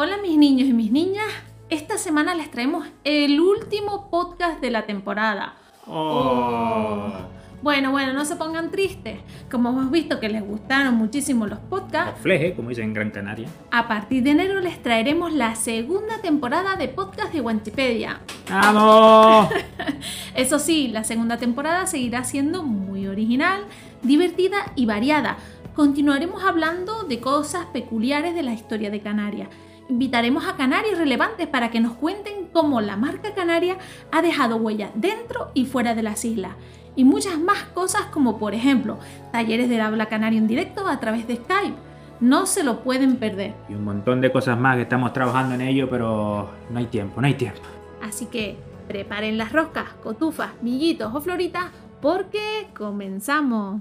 Hola mis niños y mis niñas, esta semana les traemos el último podcast de la temporada. Oh. Bueno, bueno, no se pongan tristes. Como hemos visto que les gustaron muchísimo los podcasts, Los fleje, como dicen en Gran Canaria. a partir de enero les traeremos la segunda temporada de podcast de Wanchipedia. ¡Vamos! Eso sí, la segunda temporada seguirá siendo muy original, divertida y variada. Continuaremos hablando de cosas peculiares de la historia de Canarias. Invitaremos a canarios relevantes para que nos cuenten cómo la marca Canaria ha dejado huella dentro y fuera de las islas. Y muchas más cosas como por ejemplo talleres del habla canario en directo a través de Skype. No se lo pueden perder. Y un montón de cosas más que estamos trabajando en ello, pero no hay tiempo, no hay tiempo. Así que preparen las roscas, cotufas, millitos o floritas porque comenzamos.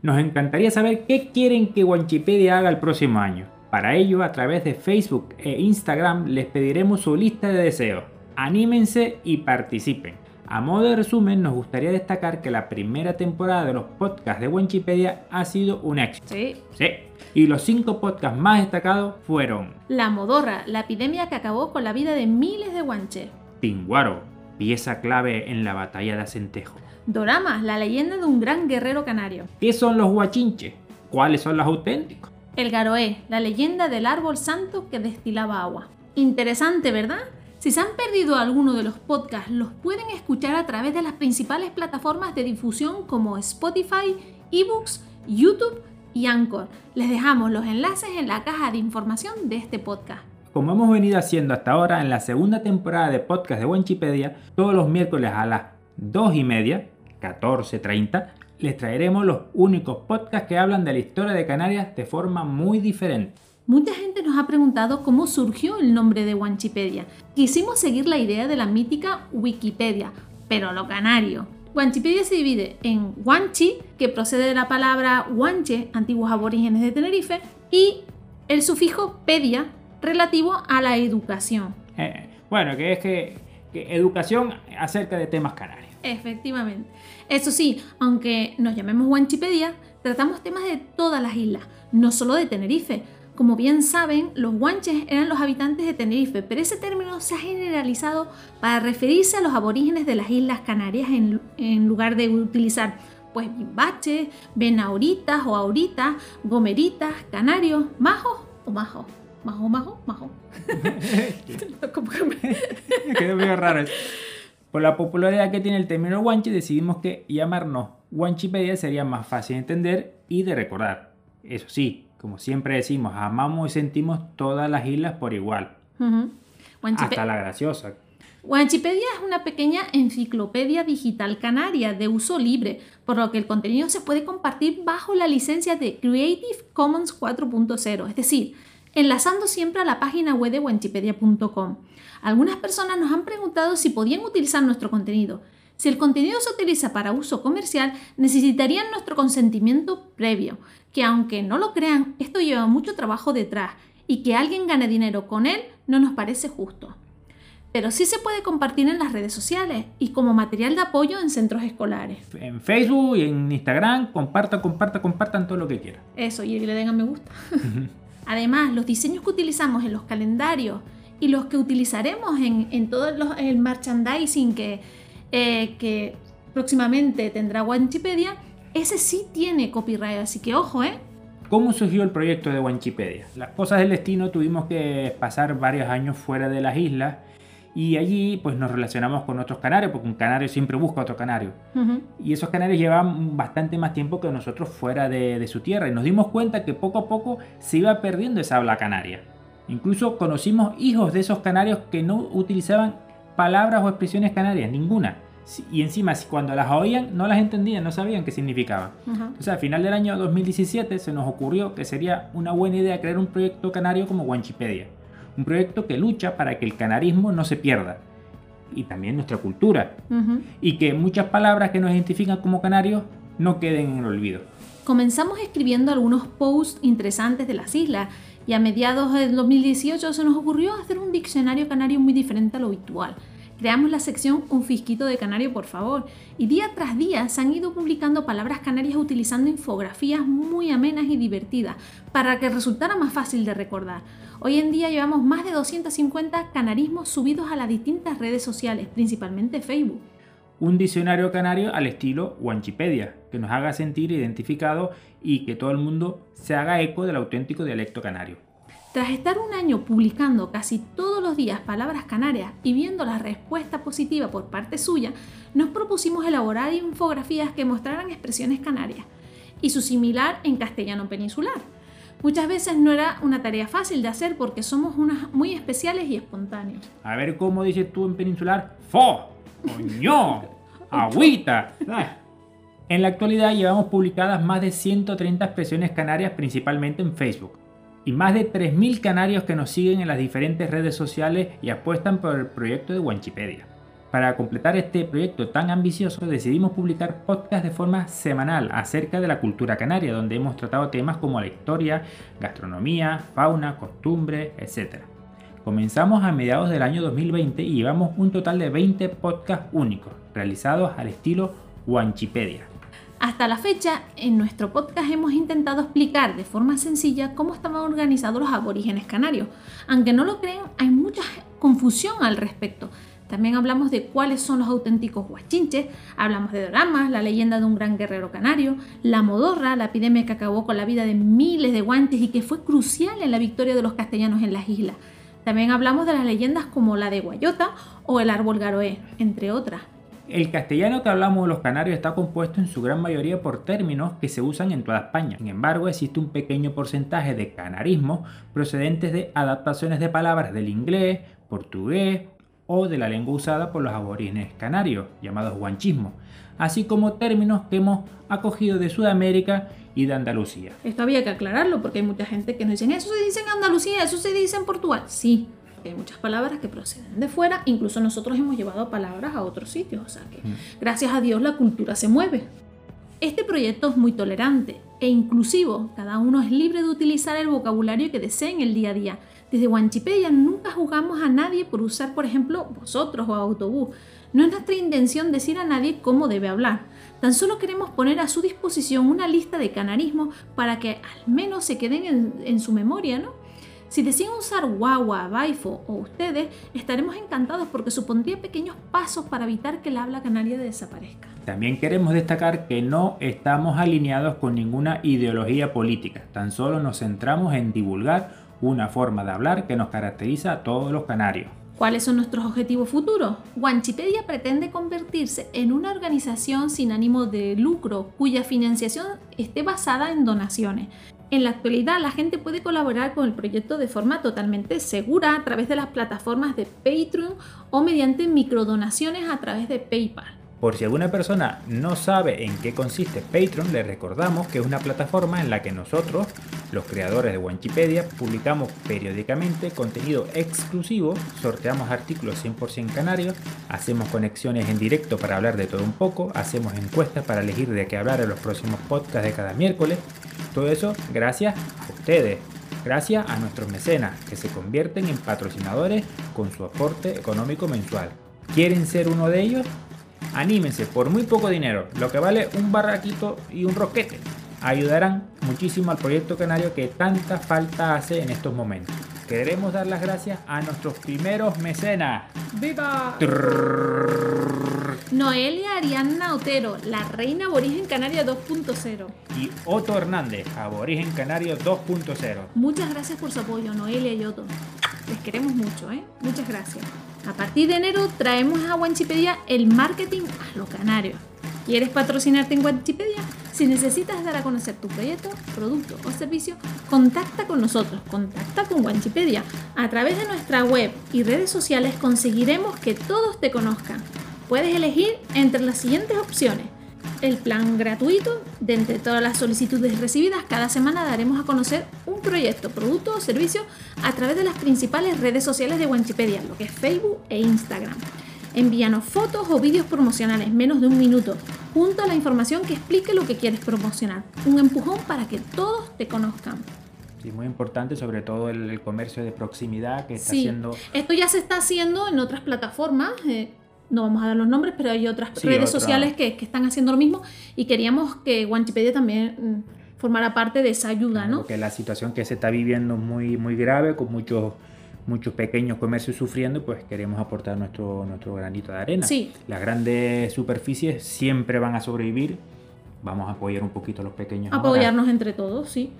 Nos encantaría saber qué quieren que Wanchipedia haga el próximo año. Para ello, a través de Facebook e Instagram les pediremos su lista de deseos. Anímense y participen. A modo de resumen, nos gustaría destacar que la primera temporada de los podcasts de Wanchipedia ha sido un éxito. Sí. Sí. Y los cinco podcasts más destacados fueron La modorra, la epidemia que acabó con la vida de miles de guanches. Tinguaro, pieza clave en la batalla de Acentejo. Doramas, la leyenda de un gran guerrero canario. ¿Qué son los guachinches? ¿Cuáles son los auténticos? El Garoé, la leyenda del árbol santo que destilaba agua. Interesante, ¿verdad? Si se han perdido alguno de los podcasts, los pueden escuchar a través de las principales plataformas de difusión como Spotify, eBooks, YouTube y Anchor. Les dejamos los enlaces en la caja de información de este podcast. Como hemos venido haciendo hasta ahora en la segunda temporada de podcast de Wanchipedia, todos los miércoles a las 2 y media, 14.30, les traeremos los únicos podcasts que hablan de la historia de Canarias de forma muy diferente. Mucha gente nos ha preguntado cómo surgió el nombre de Wanchipedia. Quisimos seguir la idea de la mítica Wikipedia, pero lo canario. Wanchipedia se divide en Wanchi, que procede de la palabra Wanche, antiguos aborígenes de Tenerife, y el sufijo pedia, relativo a la educación. Eh, bueno, que es que, que educación acerca de temas canarios. Efectivamente. Eso sí, aunque nos llamemos Wanchipedia, tratamos temas de todas las islas, no solo de Tenerife. Como bien saben, los guanches eran los habitantes de Tenerife, pero ese término se ha generalizado para referirse a los aborígenes de las Islas Canarias en, en lugar de utilizar pues bimbaches, benauritas o auritas, gomeritas, canarios, majos o majos. Majo, majo, majo. Como que me- Quedó medio raro. Por la popularidad que tiene el término guanche, decidimos que llamarnos Wanchipedia sería más fácil de entender y de recordar. Eso sí, como siempre decimos, amamos y sentimos todas las islas por igual. Hasta la graciosa. Wanchipedia es una pequeña enciclopedia digital canaria de uso libre, por lo que el contenido se puede compartir bajo la licencia de Creative Commons 4.0, es decir, enlazando siempre a la página web de wanchipedia.com. Algunas personas nos han preguntado si podían utilizar nuestro contenido. Si el contenido se utiliza para uso comercial, necesitarían nuestro consentimiento previo, que aunque no lo crean, esto lleva mucho trabajo detrás y que alguien gane dinero con él no nos parece justo pero sí se puede compartir en las redes sociales y como material de apoyo en centros escolares. En Facebook y en Instagram, compartan, compartan, compartan todo lo que quieran. Eso, y que le den a me gusta. Además, los diseños que utilizamos en los calendarios y los que utilizaremos en, en todo el merchandising que, eh, que próximamente tendrá Wanchipedia, ese sí tiene copyright, así que ojo, ¿eh? ¿Cómo surgió el proyecto de Wanchipedia? Las cosas del destino tuvimos que pasar varios años fuera de las islas y allí pues nos relacionamos con otros canarios, porque un canario siempre busca otro canario. Ujú. Y esos canarios llevaban bastante más tiempo que nosotros fuera de, de su tierra y nos dimos cuenta que poco a poco se iba perdiendo esa habla canaria. Incluso conocimos hijos de esos canarios que no utilizaban palabras o expresiones canarias, ninguna. Y encima, cuando las oían, no las entendían, no sabían qué significaban. Ajá. Entonces, al final del año 2017 se nos ocurrió que sería una buena idea crear un proyecto canario como Wanchipedia. Un proyecto que lucha para que el canarismo no se pierda. Y también nuestra cultura. Y que muchas palabras que nos identifican como canarios no queden en el olvido. Comenzamos escribiendo algunos posts interesantes de las islas y a mediados del 2018 se nos ocurrió hacer un diccionario canario muy diferente a lo habitual. Creamos la sección Un fisquito de canario, por favor, y día tras día se han ido publicando palabras canarias utilizando infografías muy amenas y divertidas para que resultara más fácil de recordar. Hoy en día llevamos más de 250 canarismos subidos a las distintas redes sociales, principalmente Facebook. Un diccionario canario al estilo Wanchipedia, que nos haga sentir identificados y que todo el mundo se haga eco del auténtico dialecto canario. Tras estar un año publicando casi todos los días palabras canarias y viendo la respuesta positiva por parte suya, nos propusimos elaborar infografías que mostraran expresiones canarias y su similar en castellano peninsular. Muchas veces no era una tarea fácil de hacer porque somos unas muy especiales y espontáneos. A ver cómo dices tú en peninsular. ¡Fo! ¡Coño! ¡Agüita! En la actualidad llevamos publicadas más de 130 expresiones canarias principalmente en Facebook y más de 3.000 canarios que nos siguen en las diferentes redes sociales y apuestan por el proyecto de Wanchipedia. Para completar este proyecto tan ambicioso decidimos publicar podcasts de forma semanal acerca de la cultura canaria, donde hemos tratado temas como la historia, gastronomía, fauna, costumbres, etc. Comenzamos a mediados del año 2020 y llevamos un total de 20 podcasts únicos, realizados al estilo Wanchipedia. Hasta la fecha, en nuestro podcast hemos intentado explicar de forma sencilla cómo estaban organizados los aborígenes canarios. Aunque no lo crean, hay mucha confusión al respecto. También hablamos de cuáles son los auténticos huachinches, hablamos de dramas, la leyenda de un gran guerrero canario, la modorra, la epidemia que acabó con la vida de miles de guantes y que fue crucial en la victoria de los castellanos en las islas. También hablamos de las leyendas como la de Guayota o el árbol garoé, entre otras. El castellano que hablamos de los canarios está compuesto en su gran mayoría por términos que se usan en toda España. Sin embargo, existe un pequeño porcentaje de canarismos procedentes de adaptaciones de palabras del inglés, portugués o de la lengua usada por los aborígenes canarios, llamados guanchismos, así como términos que hemos acogido de Sudamérica y de Andalucía. Esto había que aclararlo porque hay mucha gente que nos dice, eso se dice en Andalucía, eso se dice en Portugal. Sí, hay muchas palabras que proceden de fuera, incluso nosotros hemos llevado palabras a otros sitios, o sea que mm. gracias a Dios la cultura se mueve. Este proyecto es muy tolerante e inclusivo, cada uno es libre de utilizar el vocabulario que desee en el día a día. Desde Wanchipedia nunca juzgamos a nadie por usar, por ejemplo, vosotros o autobús. No es nuestra intención decir a nadie cómo debe hablar. Tan solo queremos poner a su disposición una lista de canarismos para que al menos se queden en, en su memoria, ¿no? Si deciden usar guagua, baifo o ustedes, estaremos encantados porque supondría pequeños pasos para evitar que el habla canaria desaparezca. También queremos destacar que no estamos alineados con ninguna ideología política, tan solo nos centramos en divulgar una forma de hablar que nos caracteriza a todos los canarios. ¿Cuáles son nuestros objetivos futuros? Wanchipedia pretende convertirse en una organización sin ánimo de lucro cuya financiación esté basada en donaciones. En la actualidad la gente puede colaborar con el proyecto de forma totalmente segura a través de las plataformas de Patreon o mediante microdonaciones a través de PayPal. Por si alguna persona no sabe en qué consiste Patreon, le recordamos que es una plataforma en la que nosotros, los creadores de Wanchipedia, publicamos periódicamente contenido exclusivo, sorteamos artículos 100% canarios, hacemos conexiones en directo para hablar de todo un poco, hacemos encuestas para elegir de qué hablar en los próximos podcasts de cada miércoles. Todo eso gracias a ustedes, gracias a nuestros mecenas que se convierten en patrocinadores con su aporte económico mensual. ¿Quieren ser uno de ellos? Anímense por muy poco dinero, lo que vale un barraquito y un roquete. Ayudarán muchísimo al proyecto canario que tanta falta hace en estos momentos. Queremos dar las gracias a nuestros primeros mecenas. ¡Viva! Noelia Arianna Otero, la reina aborigen canaria 2.0. Y Otto Hernández, aborigen canario 2.0. Muchas gracias por su apoyo, Noelia y Otto. Les queremos mucho, ¿eh? Muchas gracias. A partir de enero traemos a Wanchipedia el marketing a los canarios. ¿Quieres patrocinarte en Wanchipedia? Si necesitas dar a conocer tu proyecto, producto o servicio, contacta con nosotros, contacta con Wanchipedia. A través de nuestra web y redes sociales conseguiremos que todos te conozcan. Puedes elegir entre las siguientes opciones el plan gratuito. De entre todas las solicitudes recibidas, cada semana daremos a conocer un proyecto, producto o servicio a través de las principales redes sociales de Wanchipedia, lo que es Facebook e Instagram. Envíanos fotos o vídeos promocionales, menos de un minuto, junto a la información que explique lo que quieres promocionar. Un empujón para que todos te conozcan. Sí, muy importante, sobre todo el, el comercio de proximidad que está Sí. haciendo. Esto ya se está haciendo en otras plataformas. eh, no vamos a dar los nombres, pero hay otras Sí, redes otra- sociales que, que están haciendo lo mismo y queríamos que Wanchipedia también mm, formara parte de esa ayuda, ¿no? Porque la situación que se está viviendo es muy, muy grave, con muchos, muchos pequeños comercios sufriendo, pues queremos aportar nuestro, nuestro granito de arena. Sí. Las grandes superficies siempre van a sobrevivir. Vamos a apoyar un poquito a los pequeños. ahora. apoyarnos entre todos, sí.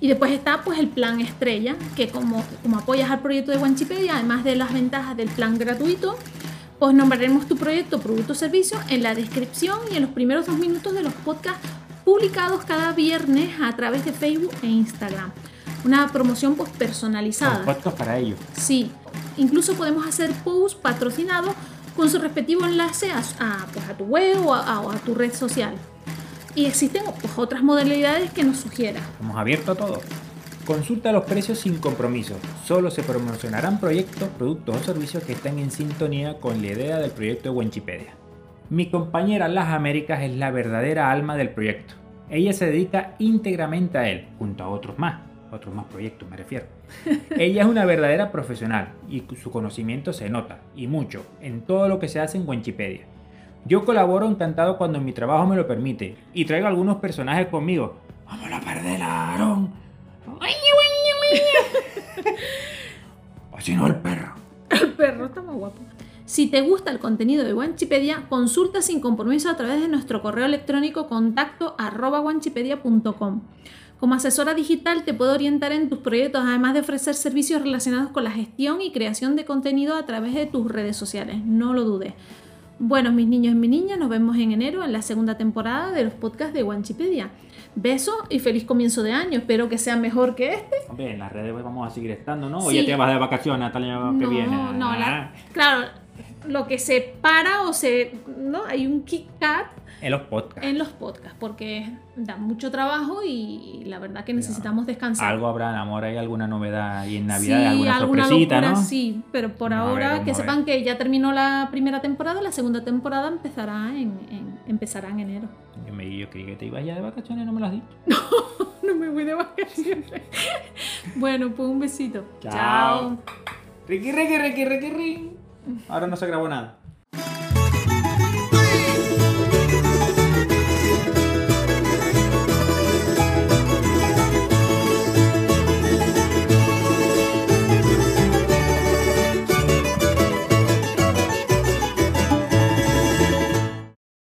Y después está pues el plan estrella, que como, como apoyas al proyecto de Wanchipedia, además de las ventajas del plan gratuito, pues nombraremos tu proyecto, producto o servicio en la descripción y en los primeros dos minutos de los podcasts publicados cada viernes a través de Facebook e Instagram. Una promoción pues Son personalizada. puestos para ellos. Sí, incluso podemos hacer posts patrocinados con su respectivo enlace a, a, pues, a tu web o a, tu red social. Y existen pues, otras modalidades que nos sugieras. Estamos abiertos a todo. Consulta los precios sin compromiso. Solo se promocionarán proyectos, productos o servicios que estén en sintonía con la idea del proyecto de Wenchipedia. Mi compañera Las Américas es la verdadera alma del proyecto. Ella se dedica íntegramente a él, junto a otros más. Otros más proyectos me refiero. Ella es una verdadera profesional y su conocimiento se nota, y mucho, en todo lo que se hace en Wenchipedia. Yo colaboro encantado cuando mi trabajo me lo permite y traigo algunos personajes conmigo. ¡Vamos a perder a Aarón! O si no, el perro. El perro está más guapo. Si te gusta el contenido de Wanchipedia, consulta sin compromiso a través de nuestro correo electrónico contacto arroba. Como asesora digital te puedo orientar en tus proyectos, además de ofrecer servicios relacionados con la gestión y creación de contenido a través de tus redes sociales. No lo dudes. Bueno, mis niños y mis niñas, nos vemos en enero en la segunda temporada de los podcasts de Wanchipedia. Besos y feliz comienzo de año. Espero que sea mejor que este. Hombre, en las redes vamos a seguir estando, ¿no? O Sí. ya te vas de vacaciones hasta el año que viene. no, la- claro, lo que se para o se, ¿no? Hay un kick cut En los podcasts. en los podcasts porque da mucho trabajo y la verdad que necesitamos descansar. Algo habrá, amor, hay alguna novedad y en sí, Navidad alguna, alguna sorpresita, locura, ¿no? sí, pero por Vamos a ver, ahora que sepan que ya terminó la primera temporada, la segunda temporada empezará en, en- empezará en enero. Yo, me, yo creí que te ibas ya de vacaciones, no me lo has dicho. No me voy de vacaciones. bueno, pues un besito. Chao. Ricky, Ricky, Ricky, Ricky, Ricky. Ahora no se grabó nada.